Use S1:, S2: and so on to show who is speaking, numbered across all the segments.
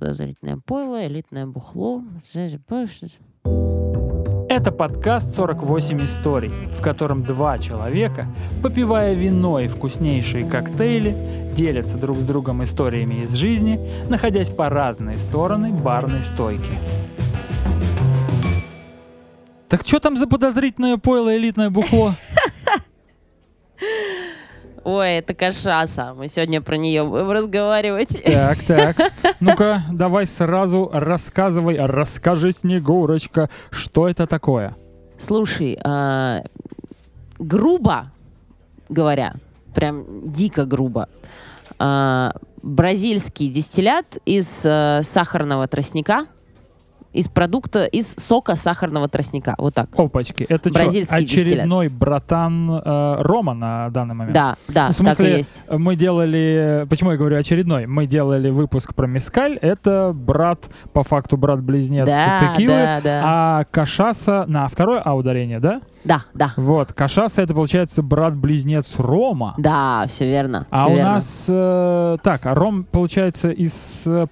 S1: подозрительное пойло, элитное бухло.
S2: Это подкаст «48 историй», в котором два человека, попивая вино и вкуснейшие коктейли, делятся друг с другом историями из жизни, находясь по разные стороны барной стойки. Так что там за подозрительное пойло элитное бухло?
S1: Ой, это кашаса. Мы сегодня про нее будем разговаривать.
S2: Так, так. Ну-ка, давай сразу рассказывай, расскажи, Снегурочка, что это такое?
S1: Слушай, а, грубо говоря, прям дико грубо, а, бразильский дистиллят из а, сахарного тростника – из продукта, из сока сахарного тростника. Вот так.
S2: Опачки. Это
S1: Бразильский
S2: что, очередной дистиллят. братан э, Рома на данный момент?
S1: Да, да,
S2: ну, в смысле,
S1: так и есть.
S2: Мы делали... Почему я говорю очередной? Мы делали выпуск про мискаль. Это брат, по факту, брат-близнец
S1: да,
S2: текилы.
S1: Да, да.
S2: А Кашаса на второе А ударение, да?
S1: Да, да.
S2: Вот, Кашаса это получается брат-близнец Рома.
S1: Да, все верно.
S2: А
S1: все
S2: у
S1: верно.
S2: нас э, так, а Ром получается из э,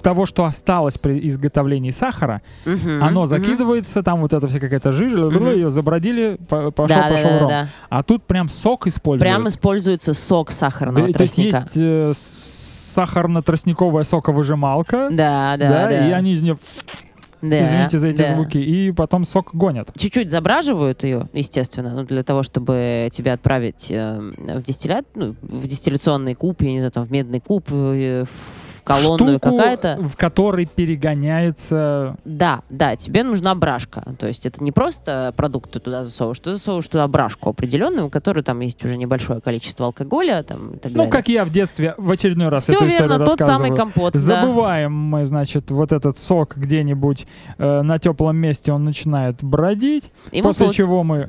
S2: того, что осталось при изготовлении сахара,
S1: Мгм,
S2: оно закидывается, там вот эта вся какая-то жижа,
S1: Мгм.
S2: ее забродили, по- пошел,
S1: Да, да,
S2: пошел
S1: да,
S2: ром.
S1: да.
S2: А тут прям сок используют.
S1: Прям используется сок сахарного
S2: Да, То есть
S1: тростника.
S2: есть э, сахарно-тростниковая соковыжималка,
S1: Да, да, да.
S2: и они из нее,
S1: Да,
S2: извините за эти
S1: да.
S2: звуки, и потом сок гонят.
S1: Чуть-чуть забраживают ее, естественно, ну, для того, чтобы тебя отправить э, в дистиллят, ну, в дистилляционный куб, я не знаю, там, в медный куб, э, в колонную
S2: Штуку,
S1: какая-то.
S2: в которой перегоняется...
S1: Да, да, тебе нужна брашка. То есть это не просто продукт ты туда засовываешь, ты засовываешь туда брашку определенную, у которой там есть уже небольшое количество алкоголя там, и так
S2: Ну,
S1: далее.
S2: как я в детстве в очередной раз
S1: Все
S2: эту
S1: верно,
S2: историю
S1: тот
S2: рассказываю.
S1: самый компот. да.
S2: Забываем мы, значит, вот этот сок где-нибудь э, на теплом месте, он начинает бродить,
S1: И мы
S2: после
S1: получ-
S2: чего мы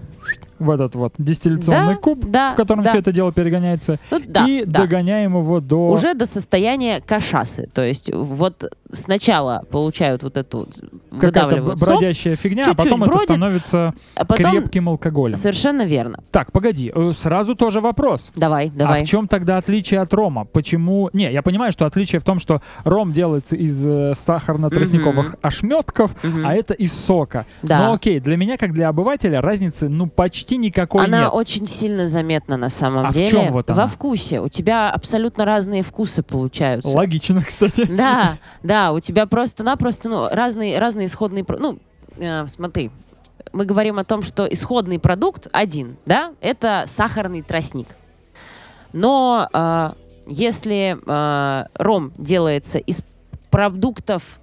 S2: в этот вот дистилляционный
S1: Да,
S2: куб,
S1: да,
S2: в котором
S1: да.
S2: все это дело перегоняется,
S1: Ну, да,
S2: и
S1: да.
S2: догоняем его до...
S1: Уже до состояния кашасы. То есть вот сначала получают вот эту,
S2: какая-то
S1: выдавливают
S2: б-
S1: сок,
S2: бродящая фигня, а
S1: чуть-чуть
S2: потом это
S1: бродит,
S2: становится
S1: а потом...
S2: крепким алкоголем.
S1: Совершенно верно.
S2: Так, погоди, э, сразу тоже вопрос.
S1: Давай, давай.
S2: А в чем тогда отличие от рома? Почему? Не, я понимаю, что отличие в том, что ром делается из э, сахарно-тростниковых
S1: Мгм.
S2: ошметков,
S1: Мгм.
S2: а это из сока.
S1: Да.
S2: Ну окей, для меня, как для обывателя, разницы ну почти никакой
S1: Она
S2: нет.
S1: очень сильно заметна на самом
S2: А в
S1: деле.
S2: чем вот она?
S1: Во вкусе. У тебя абсолютно разные вкусы получаются.
S2: Логично, кстати.
S1: Да, да, у тебя просто-напросто ну, разные, разные исходные... про- Ну, э, смотри, мы говорим о том, что исходный продукт один, да, это сахарный тростник. Но э, если э, ром делается из продуктов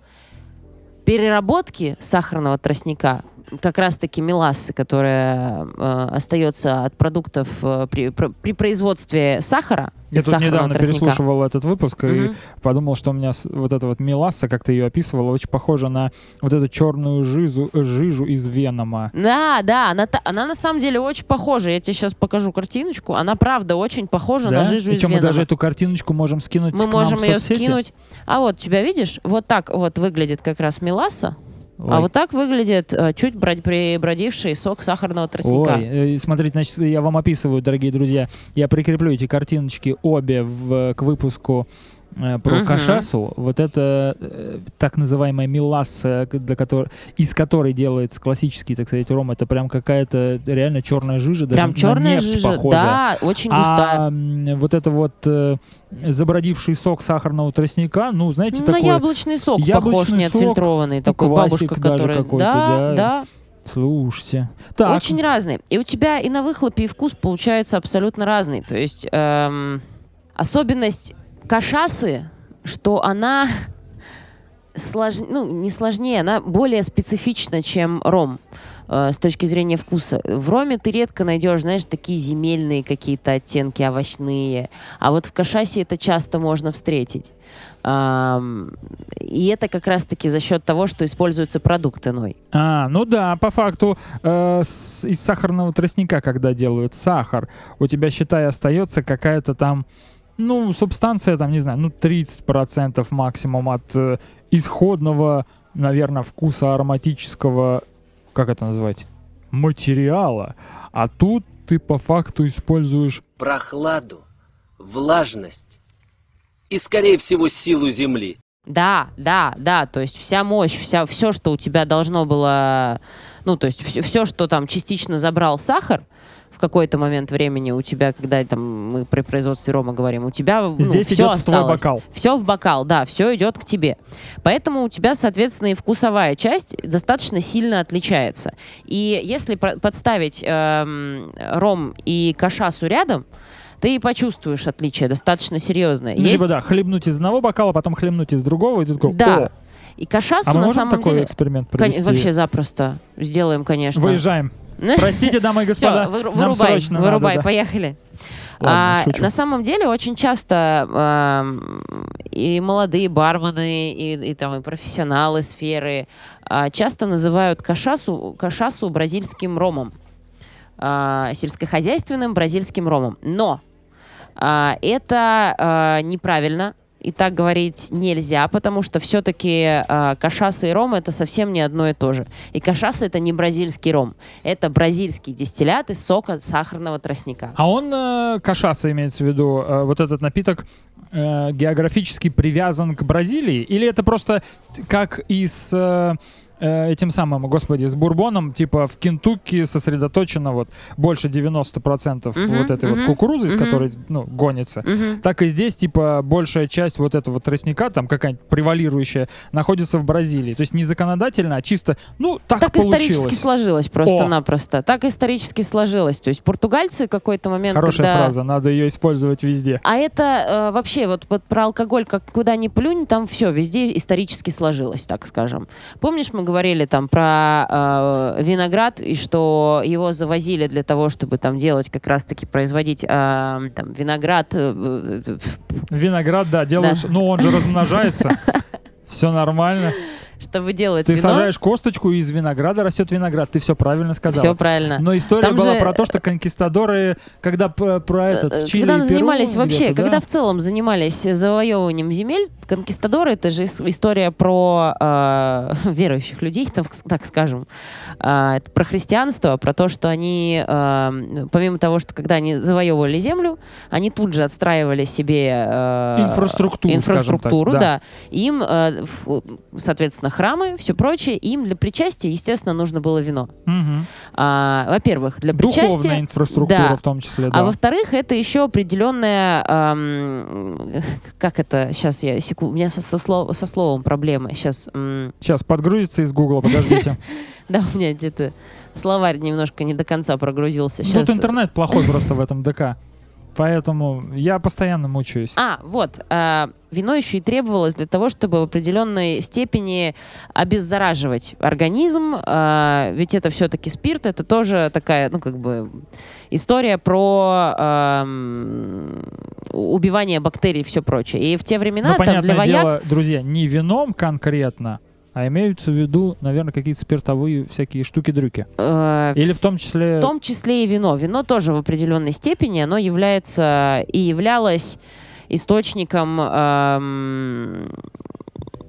S1: переработки сахарного тростника, как раз-таки мелассы, которая э, остается от продуктов э, при, про- при производстве сахара,
S2: Я
S1: из
S2: тут недавно
S1: тростника.
S2: переслушивал этот выпуск и
S1: Мгм.
S2: подумал, что у меня вот эта вот меласса, как ты ее описывала, очень похожа на вот эту черную жизу, э, жижу из Венома.
S1: Да, да, она, она на самом деле очень похожа. Я тебе сейчас покажу картиночку. Она правда очень похожа на жижу из
S2: Причем мы
S1: Венома.
S2: даже эту картиночку можем скинуть
S1: Мы можем ее
S2: соцсети.
S1: скинуть. А вот тебя видишь? Вот так вот выглядит как раз меласса. А
S2: Ой.
S1: вот так выглядит э, чуть брод- прибродивший сок сахарного тростника.
S2: Ой, э, смотрите, значит, я вам описываю, дорогие друзья. Я прикреплю эти картиночки обе в, к выпуску э, про
S1: Мгм.
S2: кашасу. Вот это э, так называемая меласса, для которой, из которой делается классический, так сказать, ром. Это прям какая-то реально черная жижа, даже
S1: Прям
S2: на
S1: черная
S2: нефть
S1: жижа.
S2: похожая.
S1: Да, очень густая.
S2: А вот это вот э, забродивший сок сахарного тростника, ну, знаете,
S1: на
S2: такой...
S1: яблочный сок
S2: яблочный
S1: похож,
S2: сок,
S1: отфильтрованный. такой бабушка, который... да,
S2: да.
S1: да,
S2: Слушайте. Так,
S1: Очень разные. И у тебя и на выхлопе, и вкус получается абсолютно разный. То есть эм, особенность кашасы, что она слож... ну, не сложнее, она более специфична, чем ром э, с точки зрения вкуса. В роме ты редко найдешь, знаешь, такие земельные какие-то оттенки, овощные. А вот в кашасе это часто можно встретить. И это как раз-таки за счет того, что используется продукт иной.
S2: А, ну да, по факту э, с- из сахарного тростника, когда делают сахар, у тебя, считай, остается какая-то там, ну, субстанция, там, не знаю, ну, 30% максимум от э, исходного, наверное, вкуса ароматического, как это назвать, материала. А тут ты по факту используешь
S3: прохладу, влажность и, скорее всего, силу земли.
S1: Да, да, да, то есть вся мощь, вся, все, что у тебя должно было, ну, то есть все, все, что там частично забрал сахар, в какой-то момент времени у тебя, когда там мы при производстве рома говорим, у тебя ну,
S2: Здесь
S1: все
S2: идет в твой
S1: осталось.
S2: бокал.
S1: Все в бокал, да, все идет к тебе. Поэтому у тебя, соответственно, и вкусовая часть достаточно сильно отличается. И если про- подставить эм, ром и кашасу рядом, ты и почувствуешь отличие достаточно серьезное.
S2: Ну,
S1: Есть-
S2: типа, да, хлебнуть из одного бокала, потом хлебнуть из другого, и ты такой,
S1: Да.
S2: «О,
S1: И кашасу
S2: а мы
S1: на
S2: можем
S1: самом
S2: такой
S1: деле...
S2: эксперимент
S1: Кон-
S2: провести?
S1: Вообще запросто. Сделаем, конечно.
S2: Выезжаем. Простите, дамы и господа,
S1: Все,
S2: нам
S1: вырубай,
S2: срочно
S1: вырубай,
S2: надо, да.
S1: поехали.
S2: Ладно,
S1: А,
S2: шучу.
S1: на самом деле очень часто ам, и молодые бармены, и, и там и профессионалы сферы а, часто называют кашасу, кашасу бразильским ромом, а, сельскохозяйственным бразильским ромом. Но а, это а, неправильно. И так говорить нельзя, потому что все-таки кашаса и ром это совсем не одно и то же. И кашаса это не бразильский ром, это бразильский дистиллят из сока сахарного тростника.
S2: А он, э, кашаса имеется в виду, э, вот этот напиток, э, географически привязан к Бразилии? Или это просто как и с э, э, этим самым, господи, с бурбоном, типа в Кентукки сосредоточено вот больше 90%
S1: Мгм,
S2: вот этой вот
S1: мгм,
S2: кукурузы, из
S1: мгм.
S2: которой, ну, гонится.
S1: Мгм.
S2: Так и здесь, типа, большая часть вот этого тростника, там какая-нибудь превалирующая, находится в Бразилии. То есть не законодательно, а чисто, ну, так,
S1: Так
S2: получилось.
S1: исторически сложилось просто-напросто. Так исторически сложилось. То есть португальцы какой-то момент,
S2: Хорошая
S1: когда...
S2: фраза, надо ее использовать везде.
S1: А это э, вообще вот, вот про алкоголь, как куда ни плюнь, там все везде исторически сложилось, так скажем. Помнишь, мы говорили там про э, виноград и что его завозили для того, чтобы там делать как раз-таки производить э, там виноград. э, э,
S2: Виноград, да, делаешь, ну он же размножается. Все нормально.
S1: Чтобы делать
S2: Ты
S1: вино.
S2: сажаешь косточку, и из винограда растет виноград. Ты все правильно сказал.
S1: Все правильно.
S2: Но история
S1: Там
S2: была
S1: же-
S2: про то, что конкистадоры, когда про этот
S1: Э,
S2: в Чили
S1: когда
S2: и Перу
S1: занимались вообще,
S2: где-то, да?
S1: когда в целом занимались завоевыванием земель, конкистадоры это же ис- история про э, верующих людей, там, так скажем, это про христианство, про то, что они, э, помимо того, что когда они завоевывали землю, они тут же отстраивали себе э,
S2: Инфраструктуру,
S1: инфраструктуру,
S2: скажем
S1: да.
S2: так,
S1: Им, э, ф- соответственно, храмы, все прочее, им для причастия, естественно, нужно было вино.
S2: Мгм.
S1: А, во-первых, для
S2: Духовная
S1: причастия.
S2: инфраструктура
S1: Да.
S2: в том числе,
S1: А
S2: да.
S1: во-вторых, это еще определенная, ам, как это, сейчас я, секунду, у меня со, со слов- со словом проблема, сейчас,
S2: Сейчас подгрузится из Гугла, подождите.
S1: да, у меня где-то словарь немножко не до конца прогрузился. Сейчас.
S2: Тут интернет плохой просто в этом ДК. Поэтому я постоянно мучаюсь.
S1: А, вот, а, вино еще и требовалось для того, чтобы в определенной степени обеззараживать организм, а, ведь это все-таки спирт, это тоже такая, ну, как бы, история про ам, убивание бактерий и все прочее. И в те времена
S2: Ну,
S1: там для вояк
S2: дело, друзья, не вином конкретно, а имеются в виду, наверное, какие-то спиртовые всякие штуки-дрюки.
S1: э,
S2: Или в том числе...
S1: В том числе и вино. Вино тоже в определенной степени, оно является и являлось источником, эм,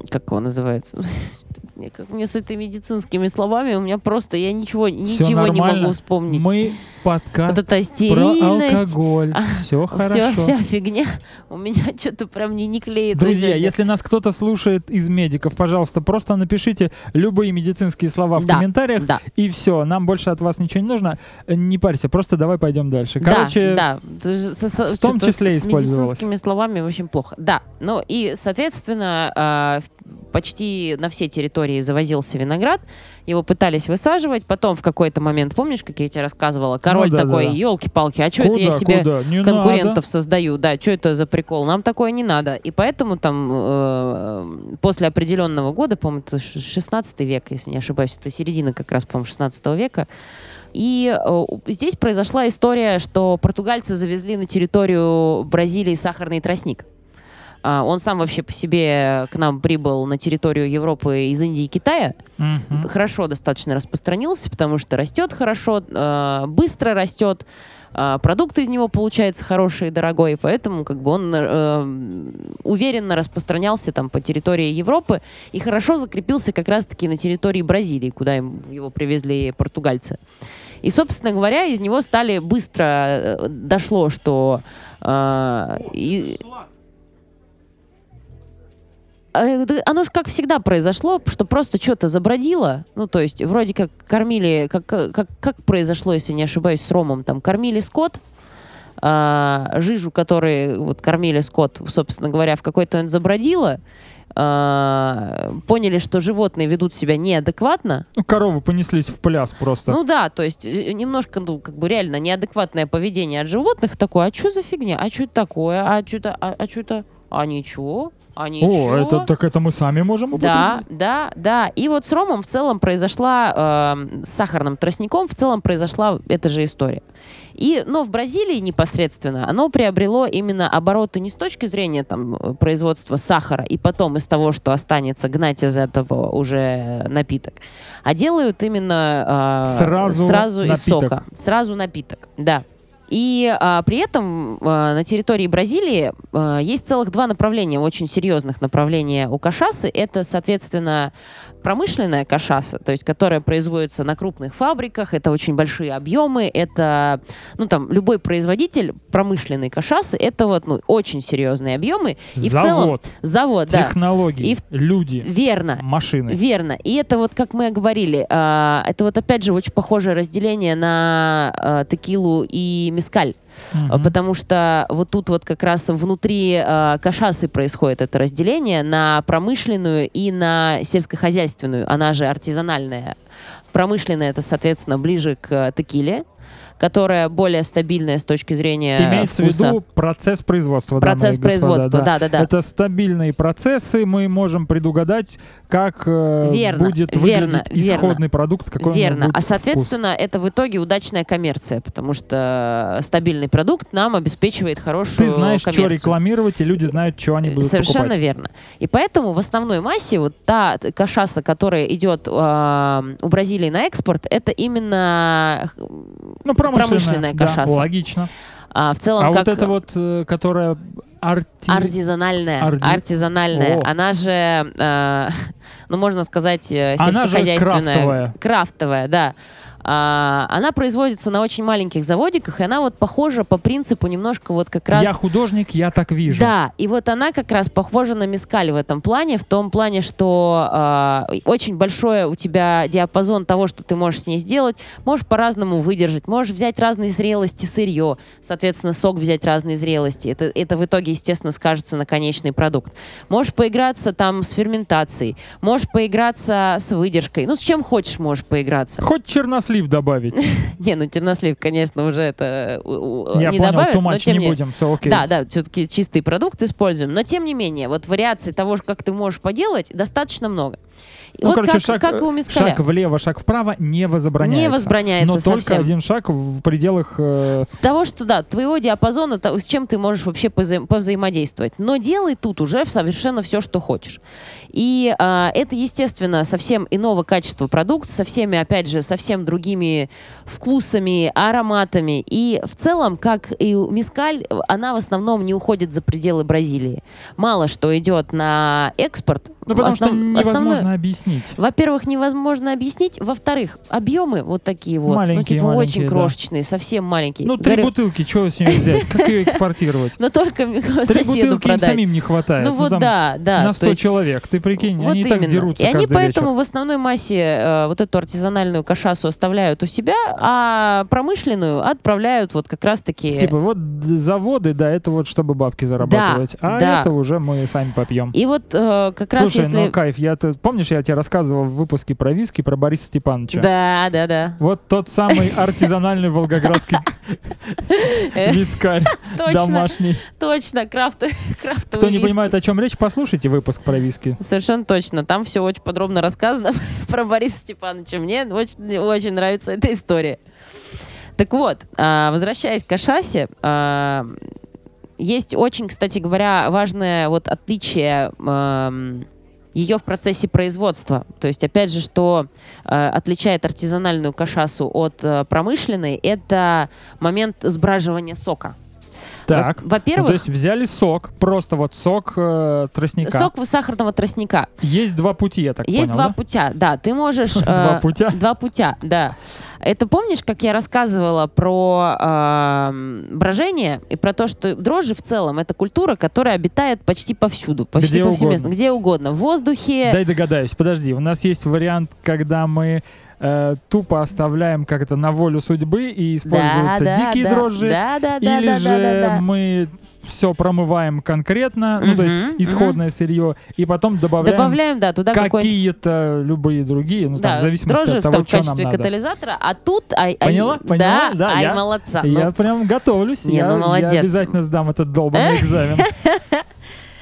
S1: как его называется? Мне, как, мне с этими медицинскими словами у меня просто, я ничего,
S2: Всё
S1: ничего не могу вспомнить.
S2: Мы подкаст
S1: вот
S2: про алкоголь.
S1: А,
S2: Все
S1: все,
S2: хорошо.
S1: вся фигня у меня что-то прям не, не клеится.
S2: Друзья,
S1: сегодня.
S2: если нас кто-то слушает из медиков, пожалуйста, просто напишите любые медицинские слова в
S1: Да,
S2: комментариях,
S1: Да,
S2: и все. Нам больше от вас ничего не нужно. Не парься, просто давай пойдем дальше. Короче,
S1: да, да. С- с-
S2: в том числе
S1: с
S2: использовалось.
S1: медицинскими словами очень плохо. Да, ну и, соответственно, а, в- почти на все территории завозился виноград, его пытались высаживать, потом в какой-то момент, помнишь, как я тебе рассказывала, король
S2: Ну да,
S1: такой,
S2: да.
S1: елки-палки, а что это я себе
S2: куда? Не
S1: конкурентов
S2: надо.
S1: создаю, да, что это за прикол, нам такое не надо. И поэтому там э, после определенного года, по-моему, это ш- 16 век, если не ошибаюсь, это середина как раз, по-моему, 16 века, и э, здесь произошла история, что португальцы завезли на территорию Бразилии сахарный тростник. А, Он сам вообще по себе к нам прибыл на территорию Европы из Индии и Китая.
S2: Мгм.
S1: Хорошо достаточно распространился, потому что растет хорошо, э, быстро растет, э, продукт из него получается хороший и дорогой, поэтому как бы он э, уверенно распространялся там по территории Европы и хорошо закрепился как раз-таки на территории Бразилии, куда им его привезли португальцы. И, собственно говоря, из него стали быстро э, дошло, что э, и- оно же как всегда произошло, что просто что-то забродило. Ну, то есть, вроде как кормили, как, как, как произошло, если не ошибаюсь, с Ромом, там, кормили скот, а, жижу, который вот кормили скот, собственно говоря, в какой-то момент забродило, а, поняли, что животные ведут себя неадекватно.
S2: Ну, коровы понеслись в пляс просто.
S1: Ну да, то есть э, немножко, ну, как бы реально неадекватное поведение от животных такое, а что за фигня, а что это такое, а что это, а, а что это, а ничего, а ничего.
S2: О, это, так это мы сами можем
S1: Да,
S2: употребить?
S1: да, да. И вот с Ромом в целом произошла, э, с сахарным тростником в целом произошла эта же история. И, но в Бразилии непосредственно оно приобрело именно обороты не с точки зрения там, производства сахара и потом из того, что останется, гнать из этого уже напиток, а делают именно э,
S2: Сразу
S1: сразу из
S2: напиток.
S1: сока. Сразу напиток, да. И а, при этом а, на территории Бразилии а, есть целых два направления, очень серьезных направления у кашасы. Это, соответственно, промышленная кашаса, то есть которая производится на крупных фабриках, это очень большие объемы, это, ну там, любой производитель промышленной кашасы, это вот, ну, очень серьезные объемы. И в целом...
S2: Завод,
S1: Завод, да.
S2: технологии,
S1: И
S2: люди,
S1: Верно.
S2: машины.
S1: Верно. И это вот, как мы говорили, а, это вот опять же очень похожее разделение на а, текилу и мескаль. А, Потому что вот тут вот как раз внутри а, кашасы происходит это разделение на промышленную и на сельскохозяйственную. Она же артизанальная. Промышленная это, соответственно, ближе к текиле, которая более стабильная с точки зрения
S2: Имеется
S1: вкуса.
S2: в виду процесс производства.
S1: Процесс производства,
S2: да.
S1: да-да-да.
S2: Это стабильные процессы, мы можем предугадать, как э,
S1: Верно,
S2: будет
S1: верно,
S2: выглядеть
S1: верно.
S2: исходный продукт, какой
S1: Верно.
S2: будет
S1: А
S2: вкус.
S1: соответственно, это в итоге удачная коммерция, потому что стабильный продукт нам обеспечивает хорошую
S2: Ты знаешь, что
S1: коммерцию.
S2: рекламировать, и люди знают, что они будут
S1: Совершенно
S2: покупать.
S1: верно. И поэтому в основной массе вот та кашаса, которая идет а, у Бразилии на экспорт, это именно
S2: Ну, промышленная,
S1: Промышленная
S2: да,
S1: кашаса.
S2: логично.
S1: а, в целом
S2: А
S1: как
S2: вот это вот, э, которая арти...
S1: артизанальная,
S2: Арти-
S1: артизанальная,
S2: О.
S1: она же, а, ну можно сказать, э,
S2: Она же
S1: сельскохозяйственная,
S2: крафтовая.
S1: крафтовая, да. А, она производится на очень маленьких заводиках, и она вот похожа по принципу немножко вот как раз...
S2: Я художник, я так вижу.
S1: Да, и вот она как раз похожа на мискаль в этом плане, в том плане, что а, очень большой у тебя диапазон того, что ты можешь с ней сделать. Можешь по-разному выдержать, можешь взять разные зрелости сырье, соответственно, сок взять разные зрелости. Это, это в итоге, естественно, скажется на конечный продукт. Можешь поиграться там с ферментацией, можешь поиграться с выдержкой. Ну, с чем хочешь можешь поиграться.
S2: Хоть чернослив добавить.
S1: Не, ну тернослив, конечно, уже это не
S2: понял,
S1: добавят, но тем
S2: не будем, все окей.
S1: да, да, все-таки чистый продукт используем. Но тем не менее, вот вариаций того, как ты можешь поделать, достаточно много.
S2: Ну,
S1: вот
S2: короче,
S1: как,
S2: шаг,
S1: как и у
S2: э,
S1: мискаля.
S2: шаг влево, шаг вправо не возбраняется.
S1: Не возбраняется
S2: Но только один шаг в пределах... э,
S1: Того, что да, твоего диапазона, то- с чем ты можешь вообще поза- повзаимодействовать. Но делай тут уже совершенно все, что хочешь. И а, это, естественно, совсем иного качества продукт, со всеми, опять же, совсем другими вкусами, ароматами. И в целом, как и мискаль, она в основном не уходит за пределы Бразилии. Мало что идет на экспорт.
S2: Ну, потому что
S1: Основ-
S2: невозможно
S1: основное-
S2: объяснить.
S1: во-первых, невозможно объяснить. Во-вторых, объемы вот такие вот.
S2: Маленькие,
S1: ну, типа,
S2: маленькие,
S1: очень
S2: да.
S1: крошечные, совсем маленькие.
S2: Ну, три
S1: Говорю,
S2: бутылки, что с нее взять? Как ее экспортировать?
S1: Но только
S2: Три бутылки им самим не хватает.
S1: Ну вот
S2: там
S1: да, да.
S2: На
S1: то
S2: 100
S1: есть
S2: человек, ты прикинь,
S1: вот
S2: они так дерутся
S1: И они поэтому в основной массе э, вот эту артизанальную кашасу оставляют у себя, а промышленную отправляют вот как раз-таки...
S2: Типа вот заводы, да, это вот чтобы бабки зарабатывать. а
S1: да.
S2: это уже мы сами попьем.
S1: И вот э, как раз если...
S2: ну кайф, я ты помнишь, я тебе рассказывал в выпуске про виски про Бориса Степановича?
S1: Да, да, да.
S2: Вот тот самый артизанальный волгоградский
S1: Э,
S2: вискарь домашний.
S1: точно, крафт, крафтовый
S2: Кто не понимает, о чем речь, послушайте выпуск про виски.
S1: Совершенно точно. Там все очень подробно рассказано про Бориса Степановича. Мне очень, очень нравится эта история. Так вот, а, возвращаясь к Ашасе, а, есть очень, кстати говоря, важное вот отличие ам, ее в процессе производства. То есть, опять же, что э, отличает артизанальную кашасу от э, промышленной, это момент сбраживания сока.
S2: Так.
S1: Во- Во-первых,
S2: Ну, то есть взяли сок, просто вот сок э, тростника.
S1: сок сахарного тростника.
S2: Есть два пути, я так
S1: Есть
S2: понял,
S1: два
S2: да?
S1: путя, да, ты можешь...
S2: Два
S1: э,
S2: путя?
S1: Два путя, да. Это помнишь, как я рассказывала про э, брожение и про то, что дрожжи в целом это культура, которая обитает почти повсюду, почти
S2: Где
S1: повсеместно,
S2: угодно.
S1: где угодно, в воздухе.
S2: Дай догадаюсь. Подожди, у нас есть вариант, когда мы э, тупо оставляем как-то на волю судьбы и используются
S1: да,
S2: дикие
S1: да,
S2: дрожжи,
S1: Да, да, да,
S2: или
S1: да,
S2: же
S1: да, да, да.
S2: мы все промываем конкретно, ну то есть исходное сырье, и потом добавляем,
S1: Добавляем, да, туда
S2: какие-то любые другие, ну там
S1: да,
S2: в зависимости
S1: дрожжи
S2: от того,
S1: там, в
S2: что нам
S1: качестве
S2: надо.
S1: катализатора, а тут... Ай, ай,
S2: Поняла? Поняла?
S1: Да,
S2: Да,
S1: ай,
S2: я-
S1: молодца.
S2: Я
S1: Ну,
S2: прям готовлюсь.
S1: Не,
S2: я,
S1: ну,
S2: я обязательно сдам этот долбанный экзамен.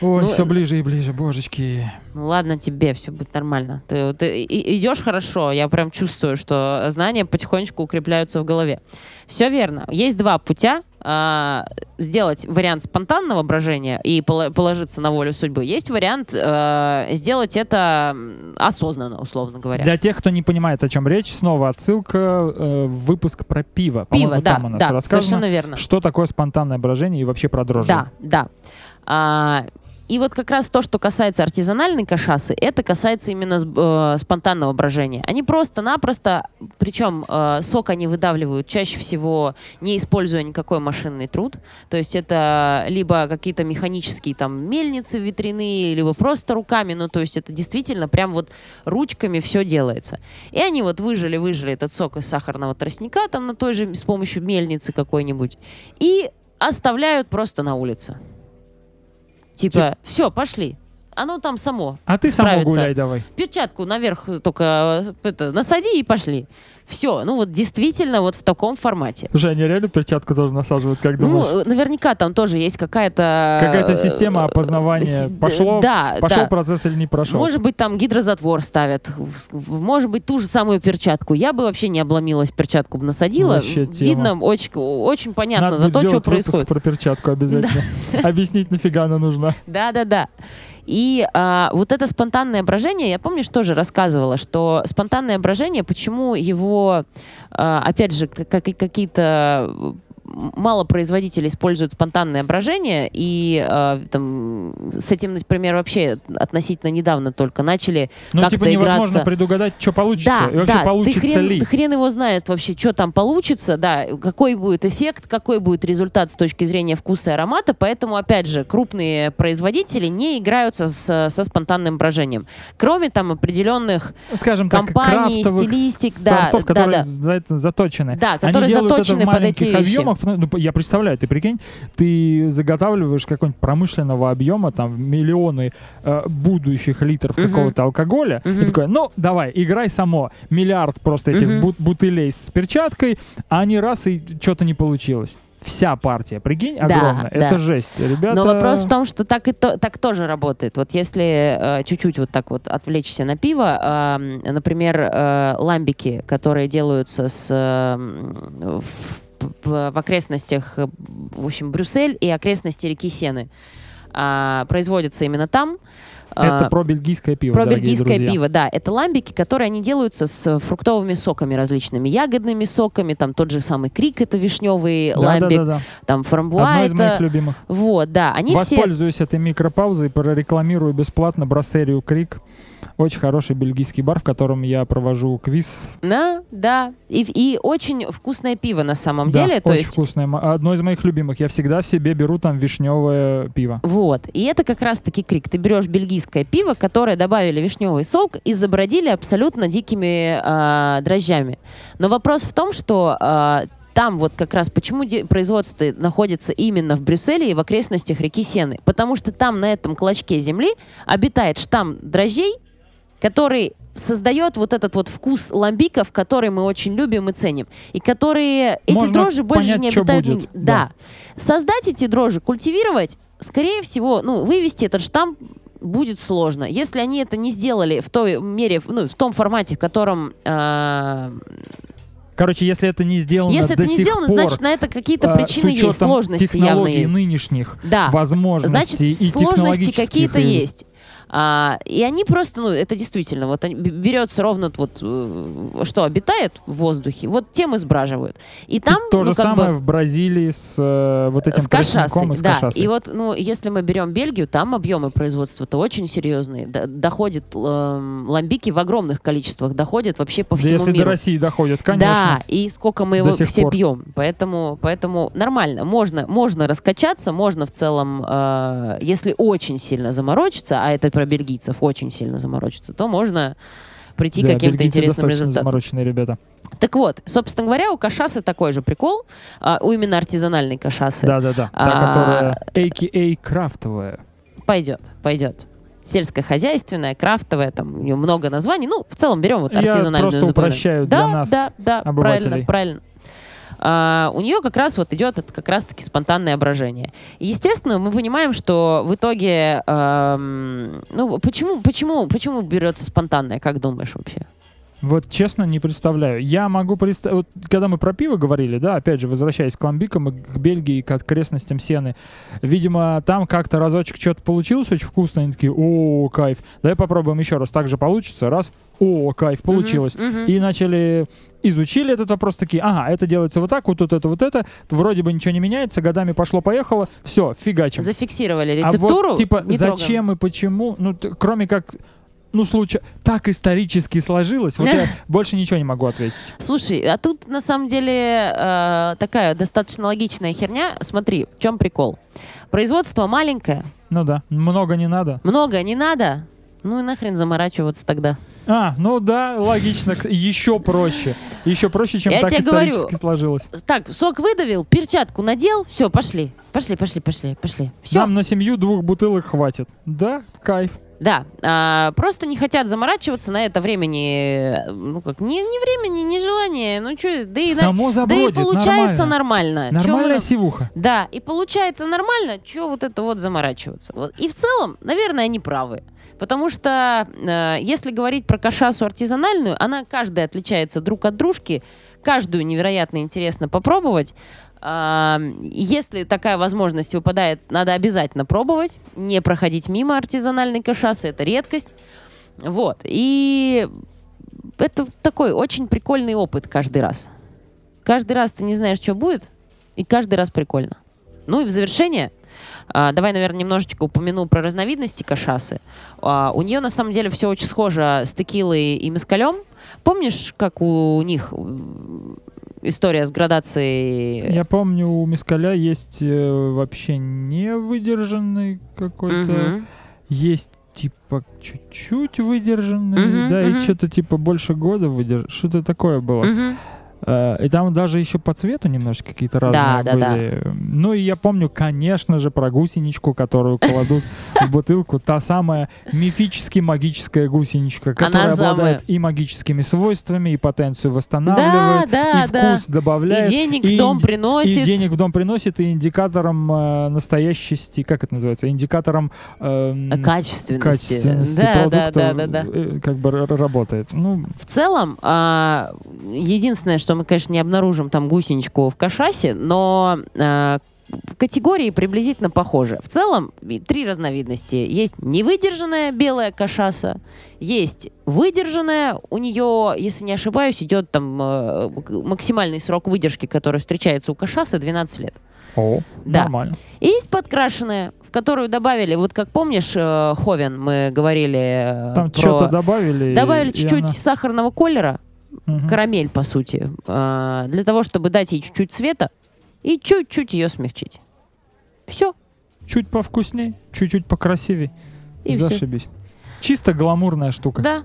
S2: Ой,
S1: Ну,
S2: все ближе и ближе, божечки.
S1: Ну ладно тебе, все будет нормально. Ты, ты идешь хорошо, я прям чувствую, что знания потихонечку укрепляются в голове. Все верно. Есть два путя. а, сделать вариант спонтанного брожения и положиться на волю судьбы. Есть вариант э, сделать это осознанно, условно говоря.
S2: Для тех, кто не понимает, о чем речь, снова отсылка э, в выпуск про пиво.
S1: Пиво,
S2: По-моему,
S1: да,
S2: там у нас
S1: да, совершенно верно.
S2: что такое спонтанное брожение и вообще про дрожжи.
S1: Да, да. А, и вот как раз то, что касается артизанальной кашасы, это касается именно э, спонтанного брожения. Они просто-напросто, причем э, сок они выдавливают чаще всего не используя никакой машинный труд. То есть это либо какие-то механические там мельницы ветряные, либо просто руками. Ну, то есть это действительно прям вот ручками все делается. И они вот выжили-выжили этот сок из сахарного тростника там на той же с помощью мельницы какой-нибудь и оставляют просто на улице. Типа, все, пошли. Оно там само.
S2: А ты сама
S1: справится.
S2: гуляй давай.
S1: Перчатку наверх только э, это, насади и пошли. Все, ну вот действительно вот в таком формате.
S2: Слушай, они реально перчатку тоже насаживают, как
S1: Ну,
S2: думаешь?
S1: э, наверняка там тоже есть какая-то...
S2: Какая-то
S1: э,
S2: система опознавания. Пошло,
S1: да,
S2: пошел
S1: да.
S2: процесс или не прошел?
S1: Может быть, там гидрозатвор ставят. Может быть, ту же самую перчатку. Я бы вообще не обломилась, перчатку бы насадила.
S2: Вообще тема.
S1: Видно, очень, очень понятно
S2: Надо
S1: за то, что происходит.
S2: про перчатку обязательно. Объяснить, нафига она нужна.
S1: Да, да, да. И а, вот это спонтанное брожение, я помнишь, тоже рассказывала, что спонтанное брожение, почему его, а, опять же, как- какие-то мало производителей используют спонтанное брожение, и а, там, с этим, например, вообще относительно недавно только начали
S2: Ну,
S1: как-то
S2: типа невозможно
S1: играться.
S2: предугадать, что получится.
S1: Да,
S2: и вообще
S1: да,
S2: получится
S1: ты хрен,
S2: ли.
S1: хрен его знает вообще, что там получится, да, какой будет эффект, какой будет результат с точки зрения вкуса и аромата, поэтому, опять же, крупные производители не играются с- со спонтанным брожением. Кроме там определенных,
S2: Скажем так,
S1: компаний,
S2: крафтовых
S1: стилистик, да, да,
S2: которые
S1: да.
S2: за это заточены.
S1: да, которые заточены под эти вещи.
S2: объемах. Ну, ну, я представляю, ты прикинь, ты заготавливаешь какой-нибудь промышленного объема, там, миллионы э, будущих литров
S1: Мгм.
S2: какого-то алкоголя, и
S1: Мгм.
S2: такой, ну, давай, играй само. Миллиард просто этих
S1: Мгм.
S2: бут- бутылей с перчаткой, а они раз и что-то не получилось. Вся партия, прикинь,
S1: Да,
S2: огромная.
S1: да.
S2: Это жесть, ребята.
S1: Но вопрос в том, что так, и то, так тоже работает. Вот если э, чуть-чуть вот так вот отвлечься на пиво, эм, например, э, ламбики, которые делаются с, эм, в, в- окрестностях, э, в общем, Брюссель и окрестности реки Сены, а, производятся именно там.
S2: Это
S1: А,
S2: про бельгийское пиво,
S1: про бельгийское
S2: друзья.
S1: пиво, да. Это ламбики, которые они делаются с фруктовыми соками различными, ягодными соками, там тот же самый крик, это вишневый
S2: Да,
S1: ламбик,
S2: да, да, да.
S1: там фрамбуа,
S2: Одно из моих
S1: это...
S2: любимых.
S1: Вот, да, они все...
S2: Воспользуюсь этой микропаузой, прорекламирую бесплатно брассерию Крик. Очень хороший бельгийский бар, в котором я провожу квиз.
S1: Да, да. И, и очень вкусное пиво на самом
S2: Да,
S1: деле. То
S2: очень
S1: есть,
S2: вкусное. Одно из моих любимых. Я всегда себе беру там вишневое пиво.
S1: вот. И это как раз-таки крик. Ты берешь бельгийское пиво, которое добавили вишневый сок и забродили абсолютно дикими а, дрожжами. Но вопрос в том, что а, там вот как раз почему производство находится именно в Брюсселе и в окрестностях реки Сены. Потому что там на этом клочке земли обитает штамм дрожжей, который создает вот этот вот вкус ламбиков, который мы очень любим и ценим. И которые... Эти
S2: Можно
S1: дрожжи больше
S2: понять,
S1: не обитают...
S2: будет,
S1: нигде. Да. Создать эти дрожжи, культивировать, скорее всего, ну, вывести этот штамм будет сложно. Если они это не сделали в той мере, ну, в том формате, в котором... э,
S2: Короче, если это не сделано
S1: если
S2: до
S1: это не
S2: сих
S1: сделано,
S2: пор,
S1: значит, на это какие-то
S2: а,
S1: причины есть, сложности
S2: технологий
S1: явные.
S2: нынешних
S1: Да.
S2: возможностей
S1: Значит,
S2: и
S1: сложности какие-то
S2: и-
S1: есть. А, и они просто, ну, это действительно, вот они, берется ровно вот, э, что обитает в воздухе, вот тем и сбраживают. И там,
S2: И то
S1: ну,
S2: же самое
S1: бы,
S2: в Бразилии с э, вот этим
S1: с кашасой,
S2: и с
S1: да.
S2: кашасой.
S1: И вот, ну, если мы берем Бельгию, там объемы производства-то очень серьезные. Доходит эм, ламбики в огромных количествах, доходят вообще по
S2: Да
S1: всему
S2: если
S1: миру.
S2: до России доходит, конечно.
S1: Да, и сколько мы его все
S2: пор.
S1: пьем. Поэтому, поэтому нормально. Можно, можно раскачаться, можно в целом, э, если очень сильно заморочиться, а это про бельгийцев очень сильно заморочиться, то можно прийти
S2: Да,
S1: к каким-то интересным результатам.
S2: замороченные ребята.
S1: Так вот, собственно говоря, у кашасы такой же прикол, а, у именно артизанальной кашасы.
S2: Да-да-да. Та,
S1: А,
S2: которая AKA крафтовая.
S1: Пойдет, пойдет. Сельскохозяйственная, крафтовая, там у нее много названий. Ну, в целом берем вот
S2: Я
S1: артизанальную
S2: просто
S1: запоминаем.
S2: упрощаю
S1: да,
S2: для нас,
S1: да, да,
S2: обывателей.
S1: правильно, правильно. А, у нее как раз вот идет это как раз-таки спонтанное брожение. Естественно, мы понимаем, что в итоге, эм, ну, почему, почему, почему берется спонтанное, как думаешь вообще?
S2: Вот честно не представляю. Я могу представить, вот, когда мы про пиво говорили, да, опять же, возвращаясь к ламбикам и к Бельгии, к окрестностям Сены, видимо, там как-то разочек что-то получилось очень вкусно, они такие, о, кайф, давай попробуем еще раз, так же получится, раз, о, кайф, получилось.
S1: Мгм, мгм.
S2: И начали, изучили этот вопрос, такие, ага, это делается вот так, вот тут это, вот это, вроде бы ничего не меняется, годами пошло-поехало, все, фигачим.
S1: Зафиксировали
S2: А
S1: рецептуру.
S2: вот, типа,
S1: не трогаем.
S2: зачем и почему, ну, т- кроме как, ну, случай, так исторически сложилось, вот я больше ничего не могу ответить.
S1: Слушай, а тут на самом деле э, такая достаточно логичная херня. Смотри, в чем прикол? Производство маленькое,
S2: Ну да, много не надо.
S1: много не надо. Ну и нахрен заморачиваться тогда.
S2: А, ну да, логично, еще проще. Еще проще, чем
S1: Я
S2: так
S1: тебе
S2: исторически
S1: говорю,
S2: сложилось.
S1: Так, сок выдавил, перчатку надел, все, пошли. Пошли, пошли, пошли, пошли. Все.
S2: Нам на семью двух бутылок хватит. Да, кайф.
S1: Да, а, просто не хотят заморачиваться на это времени, ну как, ни, ни времени, ни желания, ну что, да и, на-
S2: Само
S1: да и
S2: забродит,
S1: получается
S2: нормально.
S1: нормально. Чё
S2: Нормальная
S1: на-
S2: сивуха.
S1: Да, и получается нормально, что вот это вот заморачиваться. Вот. И в целом, наверное, они правы. Потому что э, если говорить про кашасу артизанальную, она каждая отличается друг от дружки, каждую невероятно интересно попробовать. Если такая возможность выпадает, надо обязательно пробовать, не проходить мимо артизанальной кашасы, это редкость. Вот, и это такой очень прикольный опыт каждый раз. Каждый раз ты не знаешь, что будет, и каждый раз прикольно. Ну и в завершение, а, давай, наверное, немножечко упомяну про разновидности кашасы. А, у нее на самом деле все очень схоже с текилой и мескалем. Помнишь, как у них история с градацией?
S2: Я помню, у Мискаля есть э, вообще не выдержанный какой-то.
S1: Мгм.
S2: Есть типа чуть-чуть выдержанный,
S1: Мгм,
S2: да,
S1: мгм.
S2: и что-то типа больше года выдержан. Что-то такое было.
S1: Мгм.
S2: Э, И там даже еще по цвету немножко какие-то разные
S1: Да, да, да.
S2: были. Ну и я помню, конечно же, про гусеничку, которую кладут в бутылку. Та самая мифически магическая гусеничка, которая обладает и магическими свойствами, и потенцию восстанавливает,
S1: да,
S2: и
S1: да.
S2: вкус добавляет.
S1: И денег в дом приносит.
S2: И денег в дом приносит, и индикатором э, настоящести, как это называется, индикатором эм,
S1: Качественности. да,
S2: продукта
S1: да, да, да, да.
S2: э, как бы работает. Ну,
S1: В целом, а, единственное, что мы, конечно, не обнаружим там гусеничку в кашасе, но а, категории приблизительно похожи. В целом, три разновидности. Есть невыдержанная белая кашаса, есть выдержанная, у нее, если не ошибаюсь, идет там э, максимальный срок выдержки, который встречается у кашасы, 12 лет.
S2: о,
S1: Да.
S2: нормально.
S1: И есть подкрашенная, в которую добавили, вот как помнишь, э, Ховен, мы говорили э,
S2: Там
S1: про-
S2: что-то добавили.
S1: Добавили чуть-чуть
S2: она-
S1: сахарного колера,
S2: Мгм.
S1: карамель, по сути, э, для того, чтобы дать ей чуть-чуть цвета и чуть-чуть ее смягчить. Все.
S2: Чуть повкусней, чуть-чуть покрасивей.
S1: И.
S2: Зашибись. Чисто гламурная штука.
S1: Да.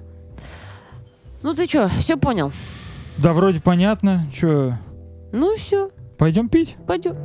S1: Ну ты что, все понял?
S2: Да, вроде понятно. Че,
S1: Ну все,
S2: пойдем пить?
S1: пойдем.